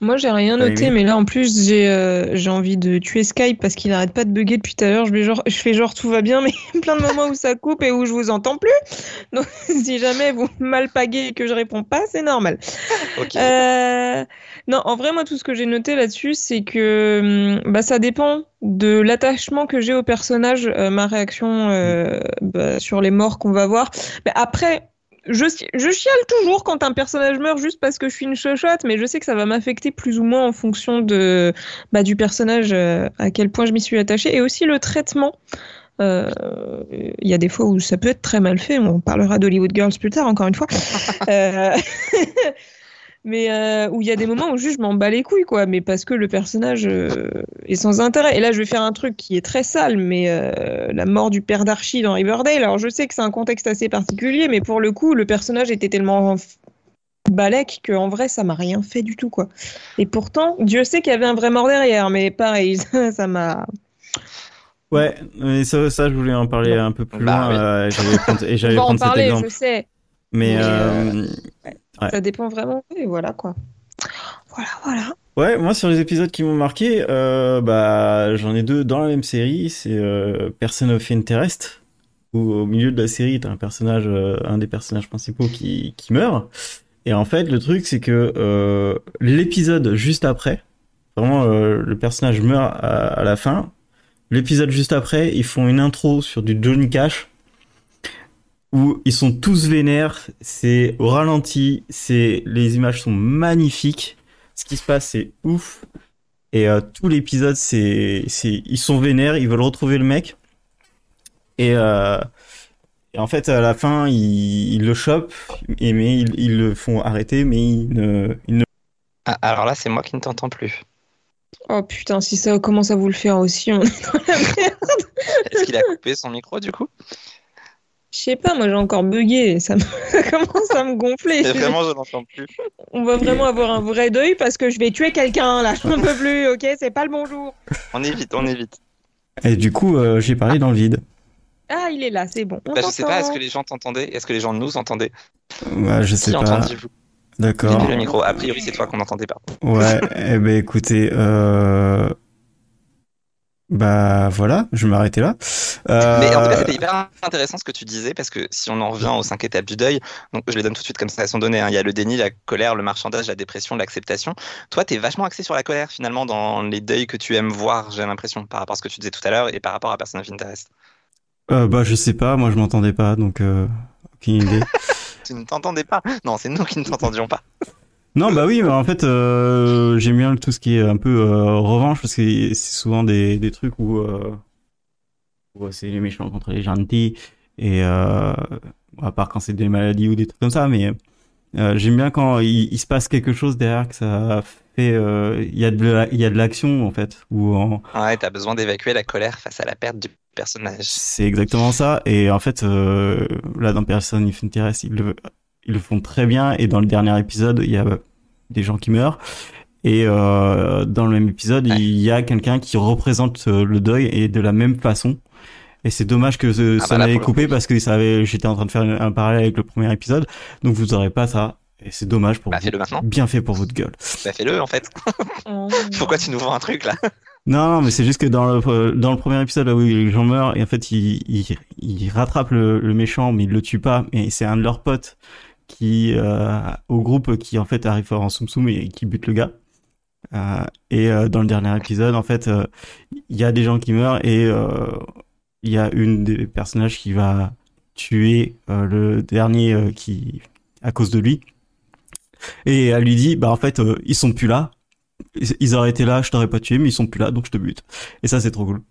Moi, j'ai rien noté, mais là, en plus, j'ai euh, j'ai envie de tuer Skype parce qu'il arrête pas de bugger depuis tout à l'heure. Je, vais genre, je fais genre tout va bien, mais il y a plein de moments où ça coupe et où je vous entends plus. Donc, <laughs> si jamais vous m'alpaguez et que je réponds pas, c'est normal. <laughs> Euh, non, en vrai, moi, tout ce que j'ai noté là-dessus, c'est que hum, bah, ça dépend de l'attachement que j'ai au personnage, euh, ma réaction euh, bah, sur les morts qu'on va voir. Mais après, je, chiale toujours quand un personnage meurt juste parce que je suis une chochotte, mais je sais que ça va m'affecter plus ou moins en fonction de, bah, du personnage, euh, à quel point je m'y suis attachée, et aussi le traitement. Euh, Il y a des fois où ça peut être très mal fait. On parlera d'Hollywood Girls plus tard, encore une fois. <laughs> Mais euh, où il y a des moments où juste je m'en bats les couilles, quoi. Mais parce que le personnage euh, est sans intérêt. Et là, je vais faire un truc qui est très sale, mais euh, la mort du père d'Archie dans Riverdale. Alors, je sais que c'est un contexte assez particulier, mais pour le coup, le personnage était tellement balèque qu'en vrai, ça m'a rien fait du tout, quoi. Et pourtant, Dieu sait qu'il y avait un vrai mort derrière, mais pareil, <laughs> ça m'a. Ouais, mais ça, ça, je voulais en parler un peu plus Bah loin. oui. euh, j'allais prendre, et <laughs> On j'allais va en prendre cet parler, exemple. je sais. Mais Mais, euh, Ouais. Ça dépend vraiment. Et voilà, quoi. Voilà, voilà. ouais, moi sur les épisodes qui m'ont marqué, euh, bah j'en ai deux dans la même série. C'est euh, Person of Interest, où au milieu de la série, t'as un personnage, euh, un des personnages principaux qui qui meurt. Et en fait, le truc, c'est que euh, l'épisode juste après, vraiment, le personnage meurt à, à la fin. L'épisode juste après, ils font une intro sur du Johnny Cash où ils sont tous vénères, c'est au ralenti, c'est les images sont magnifiques, ce qui se passe c'est ouf et euh, tout l'épisode c'est c'est ils sont vénères, ils veulent retrouver le mec et, euh, et en fait à la fin ils, ils le chopent et mais ils, ils le font arrêter mais ils ne, ils ne Ah, alors là, c'est moi qui ne t'entends plus. Oh putain, si ça commence à vous le faire aussi, on est dans la merde. <laughs> Est-ce qu'il a coupé son micro du coup? Je sais pas, moi j'ai encore bugué, ça, me... <laughs> ça commence à me gonfler. Et Vraiment, je n'entends plus. On va vraiment avoir un vrai deuil parce que je vais tuer quelqu'un là, j'en peux plus, ok? C'est pas le bonjour. On évite, on évite. et du coup euh, j'ai parlé dans le vide. Ah, il est là, c'est bon. On Bah, je sais pas, est-ce que les gens t'entendaient? Est-ce que les gens nous entendaient? Bah, je sais Qui pas. D'accord. Le micro. A priori, c'est toi qu'on n'entendait pas. Ouais, <laughs> eh ben écoutez, euh... bah voilà, je vais m'arrêter là. Euh, Mais en tout cas, c'était hyper intéressant ce que tu disais, parce que si on en revient aux cinq étapes du deuil, donc je les donne tout de suite comme ça, elles sont données. hein. Il y a le déni, la colère, le marchandage, la dépression, l'acceptation. Toi, t'es vachement axé sur la colère, finalement, dans les deuils que tu aimes voir, j'ai l'impression, par rapport à ce que tu disais tout à l'heure et par rapport à Person of Interest. euh, bah je sais pas, moi je m'entendais pas, donc euh, aucune idée. <laughs> Tu ne t'entendais pas? Non, c'est nous qui ne t'entendions pas. Non, bah oui, mais en fait euh, j'aime bien tout ce qui est un peu euh, revanche parce que c'est souvent des, des trucs où, euh, où c'est les méchants contre les gentils et euh, à part quand c'est des maladies ou des trucs comme ça, mais Euh, J'aime bien quand il, il, se passe quelque chose derrière que ça fait, euh, il y a de il y a de l'action en fait. Ou en... Ouais, t'as besoin d'évacuer la colère face à la perte du personnage. C'est exactement ça. Et en fait, euh, là dans Person If Interest, ils le, ils le font très bien. Et dans le dernier épisode, il y a des gens qui meurent. Et euh, dans le même épisode, ouais. il y a quelqu'un qui représente euh, le deuil et de la même façon. Et c'est dommage que ce, ah ça bah coupé parce que ça avait, j'étais en train de faire un parallèle avec le premier épisode, donc vous aurez pas ça. Et c'est dommage pour bah, vous. Maintenant. Bien fait pour votre gueule. Bah fais-le en fait. <laughs> Pourquoi tu nous vends un truc là? Non, non, mais c'est juste que dans le dans le premier épisode là où les gens meurent et en fait ils ils, ils rattrapent le, le, méchant mais ils le tuent pas et c'est un de leurs potes qui euh, au groupe qui en fait arrive en soum soum et qui bute le gars. Euh, et euh, dans le dernier épisode, en fait, il y a des gens qui meurent et il y a une des personnages qui va tuer le dernier qui à cause de lui. Et elle lui dit, bah en fait, ils sont plus là. Ils auraient été là, je t'aurais pas tué, mais ils sont plus là, donc je te bute. Et ça, c'est trop cool.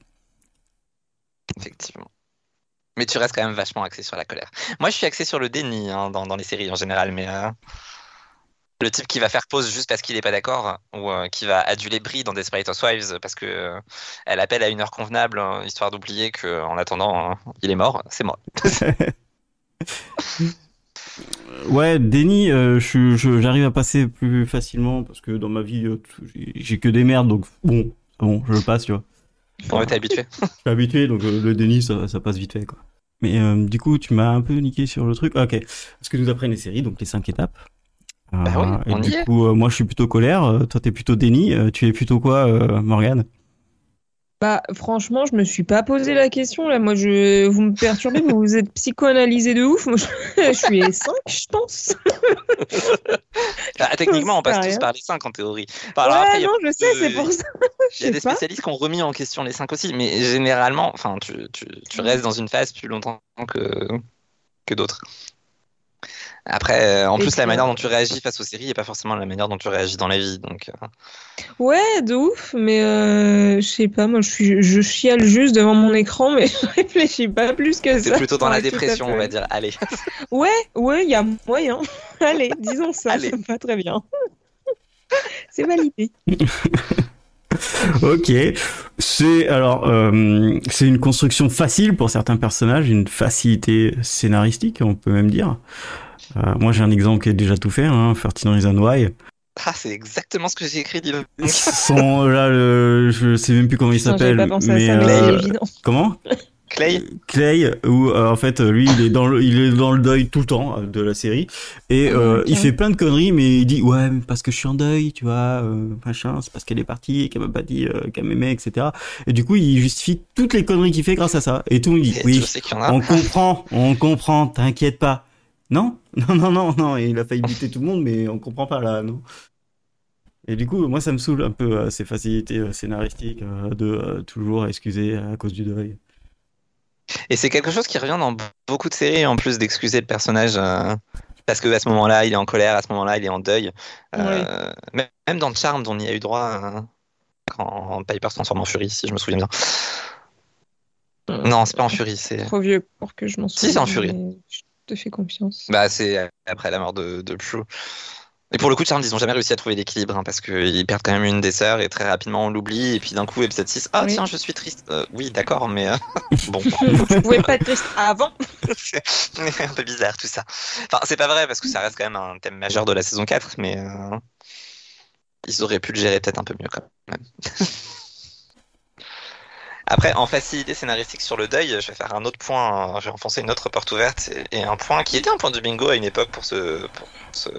Effectivement. Mais tu restes quand même vachement axé sur la colère. Moi, je suis axé sur le déni hein, dans, dans, les séries en général, mais euh, le type qui va faire pause juste parce qu'il n'est pas d'accord, ou euh, qui va aduler Brie dans Desperate Housewives parce que euh, elle appelle à une heure convenable, hein, histoire d'oublier qu'en attendant, il est mort, c'est moi. <laughs> ouais, déni, j'arrive je, je, à passer plus facilement parce que dans ma vie, j'ai que des merdes, donc bon, bon, je passe, tu vois. Ouais, t'es habitué. Je suis habitué, donc euh, le déni, ça, ça, passe vite fait, quoi. Mais euh, du coup, tu m'as un peu niqué sur le truc. Ok. Parce que nous apprennent les séries, donc les cinq étapes. Bah oui, et du coup, euh, moi, je suis plutôt colère. toi, t'es plutôt déni. tu es plutôt quoi, Morgane? Bah, franchement, je me suis pas posé la question là. Moi, je, vous me perturbez, vous, vous êtes psychoanalysé de ouf. Moi, je, <laughs> je suis les 5, je pense. ah, <laughs> techniquement, on passe tous par les 5 en théorie. Enfin, alors, ouais, après, non, je sais, c'est pour ça. <laughs> Il y a des spécialistes qui ont remis en question les 5 aussi, mais généralement, enfin, tu, tu, tu restes dans une phase plus longtemps que, que d'autres. Après, euh, en et plus, la manière dont tu réagis face aux séries n'est pas forcément la manière dont tu réagis dans la vie. Donc, euh... Ouais, de ouf, mais euh, je sais pas, moi je, suis, je chiale juste devant mon écran, mais <laughs> je réfléchis pas plus que ça. C'est plutôt dans la dépression, on va dire. Allez. <laughs> ouais, ouais, il y a moyen. <laughs> Allez, disons ça, Allez. ça me va très bien. C'est validé. <laughs> ok, c'est alors euh, c'est une construction facile pour certains personnages, une facilité scénaristique, on peut même dire. Euh, moi, j'ai un exemple qui est déjà tout fait, hein, 13 Reasons Why. Ah, c'est exactement ce que j'ai écrit. Son, là, le, je sais même plus comment il s'appelle. Mais, ça, euh, comment? <laughs> Clay. Clay, où euh, en fait lui il est dans le il est dans le deuil tout le temps euh, de la série et euh, okay. il fait plein de conneries mais il dit ouais mais parce que je suis en deuil tu vois euh, machin c'est parce qu'elle est partie et qu'elle m'a pas dit qu'elle m'aimait etc et du coup il justifie toutes les conneries qu'il fait grâce à ça et tout le monde dit Et oui en on comprend on comprend t'inquiète pas non non non non non il a failli buter tout le monde mais on comprend pas là non et du coup, moi, ça me saoule un peu euh, ces facilités euh, scénaristiques euh, de toujours excuser à cause du deuil. Et c'est quelque chose qui revient dans beaucoup de séries, en plus d'excuser le personnage euh, parce que à ce moment-là, il est en colère, à ce moment-là, il est en deuil. Euh, oui. Même dans Charmed, on y a eu droit euh, quand Piper se transforme en furie, si je me souviens bien. non, c'est pas en furie, c'est. Trop vieux pour que je m'en souvienne. Si, c'est en furie. Je te fais confiance. Bah, c'est après la mort de, de Prue. Et pour le coup, Charmed, ils n'ont jamais réussi à trouver l'équilibre, hein, parce qu'ils perdent quand même une des sœurs, et très rapidement on l'oublie, et puis d'un coup, épisode 6, ah oui. tiens, je suis triste. Euh, oui, d'accord, mais euh, <laughs> bon. Vous pouvez pas être triste avant C'est un peu bizarre tout ça. Enfin, c'est pas vrai, parce que ça reste quand même un thème majeur de la saison 4, mais euh, ils auraient pu le gérer peut-être un peu mieux quand même. <laughs> Après, en facilité scénaristique sur le deuil, je vais faire un autre point, je vais enfoncer une autre porte ouverte, et un point qui était un point de bingo à une époque pour ce, pour ce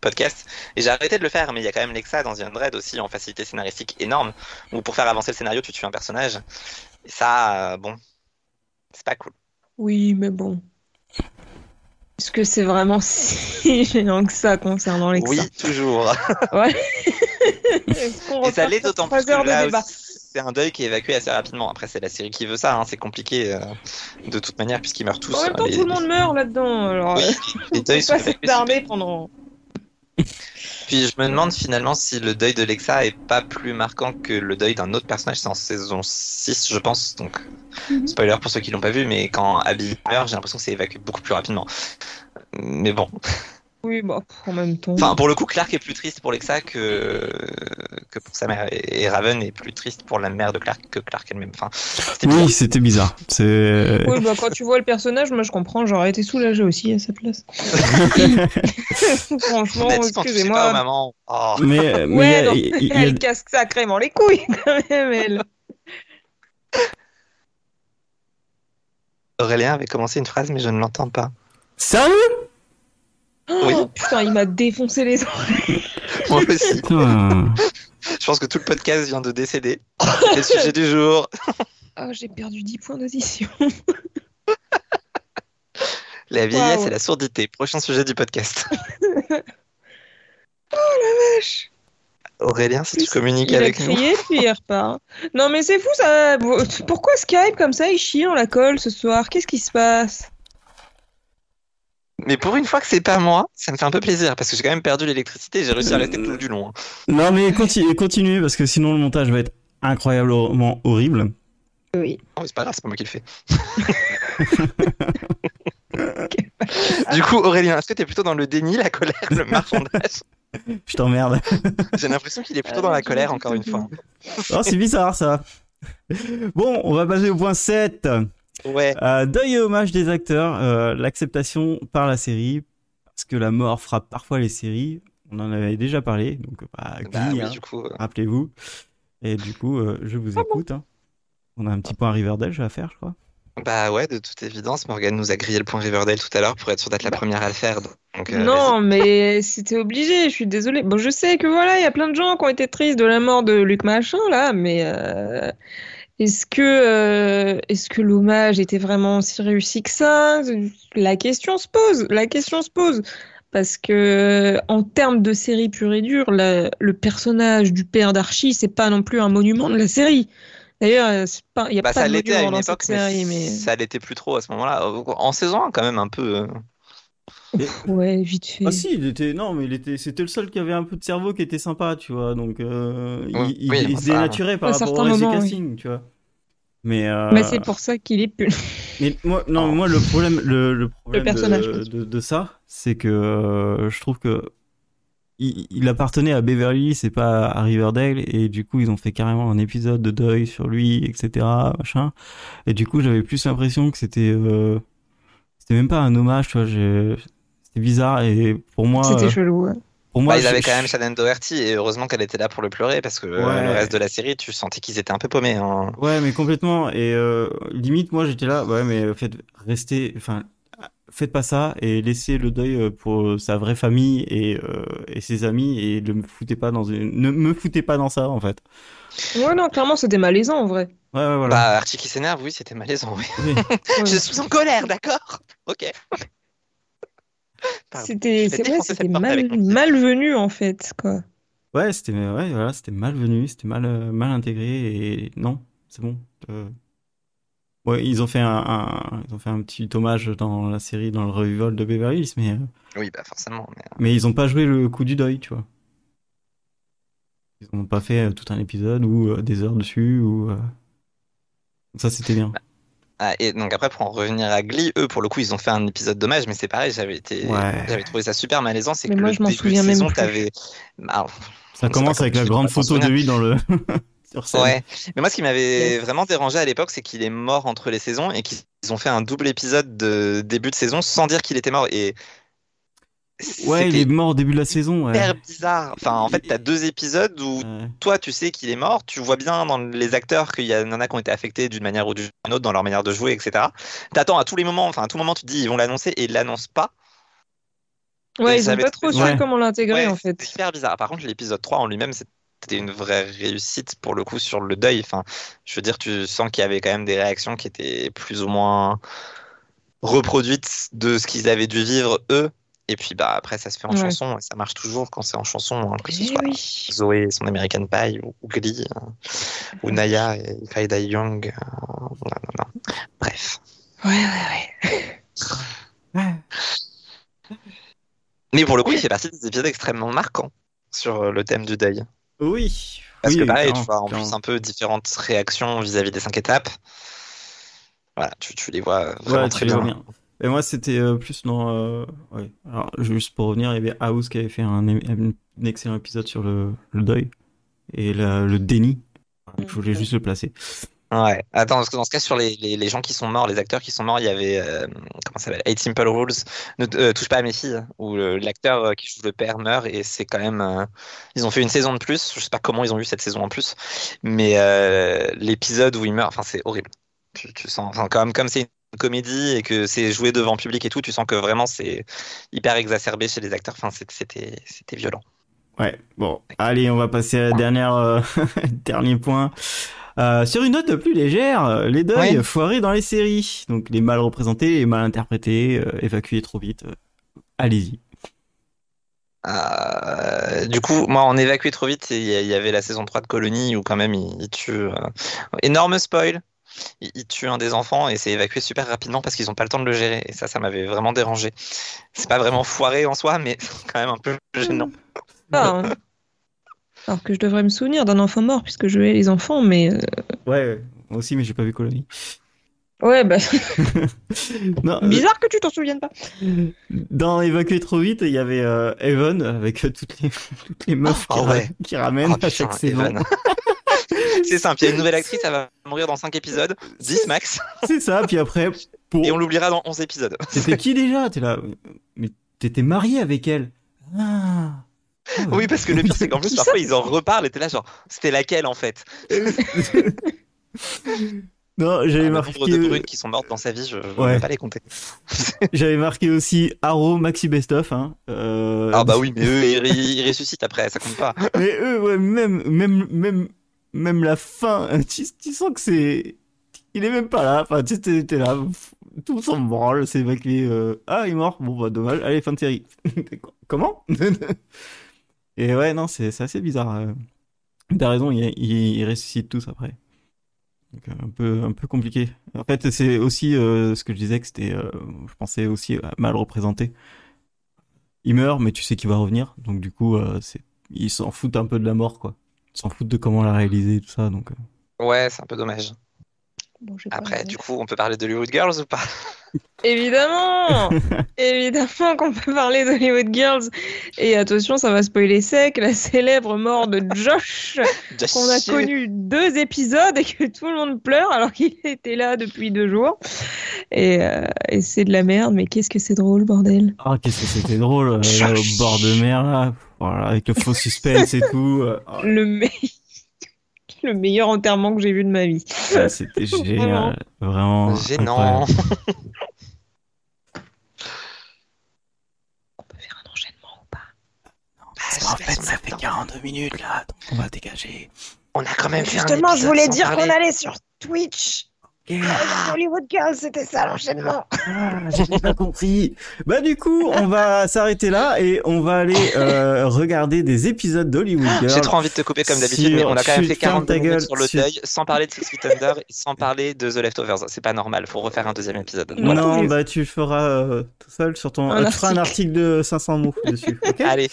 podcast. Et j'ai arrêté de le faire, mais il y a quand même Lexa dans The aussi en facilité scénaristique énorme, où pour faire avancer le scénario, tu tues un personnage. Et ça, euh, bon, c'est pas cool. Oui, mais bon. Est-ce que c'est vraiment <laughs> si gênant que ça concernant Lexa Oui, toujours. <laughs> ouais. Et ça l'est d'autant plus que là c'est un deuil qui est évacué assez rapidement. Après, c'est la série qui veut ça, hein. c'est compliqué euh, de toute manière puisqu'ils meurent tous. En même temps, les... tout le monde meurt là-dedans. Alors, oui, les <laughs> deuils sont évacués pendant. Puis je me demande finalement si le deuil de Lexa est pas plus marquant que le deuil d'un autre personnage. C'est en saison 6, je pense. Donc, mm -hmm. spoiler pour ceux qui l'ont pas vu, mais quand Abby meurt, j'ai l'impression que c'est évacué beaucoup plus rapidement. Mais bon. Oui, bah, en même temps. Enfin, pour le coup, Clark est plus triste pour Lexa que, que pour sa mère. Et Raven est plus triste pour la mère de Clark que Clark elle-même. Enfin, oui, c'était bizarre. C'est... Oui, bah, quand tu vois le personnage, moi je comprends, j'aurais été soulagé aussi à sa place. <laughs> Franchement, excusez-moi. maman. Oh. Mais, <laughs> mais ouais, elle casse sacrément les couilles <laughs> quand même, elle. Aurélien avait commencé une phrase, mais je ne l'entends pas. Sérieux? Oui. Oh, <gasps> putain, il m'a défoncé les oreilles. <laughs> Moi aussi. Je pense que tout le podcast vient de décéder. C'est le sujet du jour. <laughs> Oh, j'ai perdu 10 points d'audition. <laughs> La vieillesse et la sourdité. Prochain sujet du podcast. oh la vache. Aurélien, si tu communiques avec nous. Il a crié, puis il repart. Non, mais c'est fou ça. Pourquoi Skype comme ça, il chie dans la colle ce soir? Qu'est-ce qui se passe? Mais pour une fois que c'est pas moi, ça me fait un peu plaisir parce que j'ai quand même perdu l'électricité et j'ai réussi à rester tout du long. Hein. Non mais continue, continue parce que sinon le montage va être incroyablement horrible. Oui. Oh, c'est pas grave, c'est pas moi qui le fais. <laughs> du coup, Aurélien, est-ce que t'es plutôt dans le déni, la colère, le marchandage? <laughs> Je t'emmerde. <laughs> J'ai l'impression qu'il est plutôt dans la colère, encore une fois. Oh, c'est bizarre ça. Bon, on va passer au point 7. Ouais. Euh, deuil et hommage des acteurs, euh, l'acceptation par la série, parce que la mort frappe parfois les séries. On en avait déjà parlé, donc bah, bah hein, euh. rappelez-vous. Et du coup, je vous ah écoute. Hein. On a un petit point Riverdale à faire, je crois. Bah ouais, de toute évidence, Morgan nous a grillé le point Riverdale tout à l'heure pour être sûr d'être la première à le faire. Donc, non, mais c'était obligé, je suis désolée. Bon, je sais que voilà, il y a plein de gens qui ont été tristes de la mort de Luc Machin, là, mais est-ce que, euh, est-ce que l'hommage était vraiment si réussi que ça? La question se pose. La question se pose. Parce que, en termes de série pure et dure, le personnage du père d'Archie, c'est pas non plus un monument de la série. D'ailleurs, il n'y a bah, pas de monument dans cette série. Mais... Ça l'était plus trop à ce moment-là. En saison 1, quand même, un peu. Euh. <laughs> Ouais, vite fait. Ah si, il était non, mais il était, c'était le seul qui avait un peu de cerveau qui était sympa, tu vois. Donc euh, il, il, se dénaturait par rapport au reste casting, tu vois. Mais, euh... mais c'est pour ça qu'il est plus. <laughs> mais moi, non, moi le problème, le, le problème de, de, ça, c'est que euh, je trouve que il, il, appartenait à Beverly, c'est pas à Riverdale, et du coup ils ont fait carrément un épisode de deuil sur lui, etc. Machin. Et du coup j'avais plus l'impression que c'était, euh... c'était même pas un hommage, tu vois. C'était bizarre et pour moi. C'était euh, chelou. Ouais. Pour moi, bah, ils avaient quand même Shannon Doherty et heureusement qu'elle était là pour le pleurer parce que le reste de la série, tu sentais qu'ils étaient un peu paumés. Hein. Ouais, mais complètement. Et euh, limite, moi, j'étais là, ouais, mais faites rester, enfin, faites pas ça et laissez le deuil euh, pour sa vraie famille et, euh, et ses amis et ne me foutez pas dans une... ne me foutez pas dans ça en fait. Ouais, non, clairement, c'était malaisant en vrai. Ouais, ouais, voilà. Bah, Archie qui s'énerve, oui, c'était malaisant, oui. oui. <laughs> Je suis en colère, d'accord Ok. C'était ouais, mal, malvenu en fait quoi. Ouais, c'était ouais, voilà, c'était malvenu, c'était mal euh, mal intégré et non, c'est bon. Euh... Ouais, ils ont fait un, ils ont fait un petit hommage dans la série dans le revival de Beverly Hills mais euh, Oui, bah forcément mais... Mais ils ont pas joué le coup du deuil, tu vois. Ils ont pas fait tout un épisode ou des heures dessus ou ça c'était bien. Bah, ah, et donc après, pour en revenir à Glee, eux, pour le coup, ils ont fait un épisode dommage, mais c'est pareil, j'avais été, j'avais trouvé ça super malaisant. C'est que moi, le je m'en souviens même plus. Avais... Ah, ça commence avec la grande photo de lui dans le. <laughs> Sur scène. Ouais, mais moi ce qui m'avait vraiment dérangé à l'époque, c'est qu'il est mort entre les saisons et qu'ils ont fait un double épisode de début de saison sans dire qu'il était mort. Et Ouais, il est mort au début de la saison. Ouais. Hyper bizarre. Enfin, en fait, t'as deux épisodes où toi, tu sais qu'il est mort. Tu vois bien dans les acteurs qu'il y en a qui ont été affectés d'une manière ou d'une autre dans leur manière de jouer, etc. T'attends à tous les moments. Enfin, à tout moment, tu te dis ils vont l'annoncer et ils l'annoncent pas. Ouais, ils ont pas trop su comment l'intégrer en fait. C'est hyper bizarre. Par contre, l'épisode 3 en lui-même, c'était une vraie réussite pour le coup sur le deuil. Enfin, je veux dire, tu sens qu'il y avait quand même des réactions qui étaient plus ou moins reproduites de ce qu'ils avaient dû vivre eux et puis bah après ça se fait en chanson et ça marche toujours quand c'est en chanson, hein, que ce soit Zoé et son American Pie ou, Glee euh, ou Naya et Kaida Young. Euh, non, non, non. Bref. Ouais ouais ouais. Mais pour le coup, il fait partie des épisodes extrêmement marquants sur euh, le thème du deuil. Oui. Parce que pareil, tu vois en plus un peu différentes réactions vis-à-vis des cinq étapes. Voilà, tu, tu les vois vraiment très bien. bien. Et moi, c'était euh, plus dans. euh, juste pour revenir, il y avait House qui avait fait un, excellent épisode sur le, deuil et le déni. Je voulais juste le placer. Ouais. Attends, parce que dans ce cas, sur les, les, gens qui sont morts, les acteurs qui sont morts, il y avait. euh, comment ça s'appelle? Eight Simple Rules. Ne euh, touche pas à mes filles. Où le- l'acteur qui joue le père meurt et c'est quand même. ils ont fait une saison de plus. Je sais pas comment ils ont eu cette saison en plus. Mais l'épisode où il meurt, enfin, c'est horrible. Tu, sens. Enfin, comme comme c'est une comédie et que c'est joué devant public et tout, tu sens que vraiment c'est hyper exacerbé chez les acteurs. Enfin, c'était c'était violent. Ouais, bon, allez, on va passer à la dernière, euh, <laughs> dernier point. Euh, sur une note plus légère, euh, les deuils Ouais. foirés dans les séries. Donc les mal représentés, les mal interprétés, euh, évacués trop vite. euh, Allez-y. Euh, du coup, moi, en évacué trop vite, il y avait la saison 3 de Colony où quand même il, il tue. euh, énorme spoil. Il, il tue un des enfants et c'est évacué super rapidement parce qu'ils n'ont pas le temps de le gérer. Et ça, ça m'avait vraiment dérangé. C'est pas vraiment foiré en soi, mais c'est <laughs> quand même un peu gênant. Ah, hein. <laughs> Alors que je devrais me souvenir d'un enfant mort puisque je hais les enfants, mais euh, Ouais, moi aussi, mais j'ai pas vu Colonie. ouais, bah <laughs> non, euh, bizarre que tu t'en souviennes pas. dans évacuer trop vite, il y avait euh, Evan avec euh, toutes les toutes les meufs Oh, qui, ra- ouais. qui ramènent Oh, à chaque saison. C'est simple, il y a une nouvelle actrice, elle va mourir dans 5 épisodes, 10 max, <laughs> C'est ça. Puis après, pour et on l'oubliera dans 11 épisodes. <laughs> C'était qui déjà? T'es là. Mais t'étais marié avec elle. Ah. Ah. Oui, parce que le pire, c'est qu'en <laughs> plus, parfois, ils en reparlent et t'es là, genre, c'était laquelle en fait? Non, j'avais Le marqué. nombre de brunes qui sont mortes dans sa vie, je ne Ouais. vais pas les compter. J'avais marqué aussi Arrow Maxi Best of. Hein. Euh, Ah bah oui, mais eux, ils, ils ressuscitent après, ça compte pas. Mais eux, ouais, même, même, même, même la fin, <laughs> tu, sens que c'est, il est même pas là. Enfin, tu t'es là, tout s'en branle, c'est évacué. Euh... Ah, il est mort. Bon bah dommage. Allez, fin de série. <laughs> Comment? <laughs> Et ouais, non, c'est assez bizarre. euh. T'as raison, ils il, il ressuscitent tous après. Donc, euh, un peu, compliqué. En fait, c'est aussi euh, ce que je disais que c'était, je pensais aussi mal représenté. Il meurt, mais tu sais qu'il va revenir. Donc du coup, c'est, ils s'en foutent un peu de la mort, quoi. S'en foutent de comment la réaliser, tout ça. Donc, euh. Ouais, c'est un peu dommage. Bon, Après, du coup, on peut parler de Hollywood Girls ou pas? <laughs> Évidemment <laughs> Évidemment qu'on peut parler d'Hollywood Girls. Et attention, ça va spoiler sec, la célèbre mort de Josh, <laughs> qu'on a connu deux épisodes et que tout le monde pleure alors qu'il était là depuis deux jours. Et, euh, et c'est de la merde, mais qu'est-ce que c'est drôle, bordel? Ah, qu'est-ce que c'était drôle, euh, au bord de mer, là. Voilà, avec le faux suspense et tout. euh, oh, Le, me- <laughs> le meilleur enterrement que j'ai vu de ma vie. c'était <laughs> génial. Vraiment. Gênant. incroyable. <laughs> On peut faire un enchaînement ou pas? Parce qu'en fait, ça fait 42 minutes, là. Donc, on va dégager. On a quand même fait un Justement, je voulais dire qu'on allait sur Twitch. <laughs> Hollywood Girls, c'était ça l'enchaînement. Ah, j'ai pas compris. Bah du coup, on va s'arrêter là et on va aller euh, regarder des épisodes d'Hollywood Girls. J'ai trop envie de te couper comme d'habitude, mais on a quand même fait 40 ferme ta gueule, minutes sur le sur- deuil, sans parler de Six Feet Under, et sans parler de The Leftovers. C'est pas normal, faut refaire un deuxième épisode. Non. Voilà. Non, Oui. bah tu le feras euh, tout seul sur ton. Un tu feras un article. de 500 mots dessus. Allez,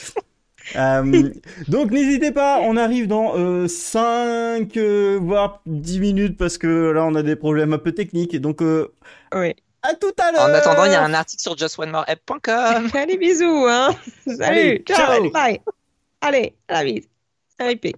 <laughs> Euh, donc n'hésitez pas, on arrive dans euh, 5 euh, voire 10 minutes parce que là on a des problèmes un peu techniques. Et donc euh, Oui. à tout à l'heure. en attendant, il y a un article sur justonemoreapp.com. <laughs> Allez, bisous, hein. Salut, Allez, ciao, ciao. bye. Allez, à la bise. RIP.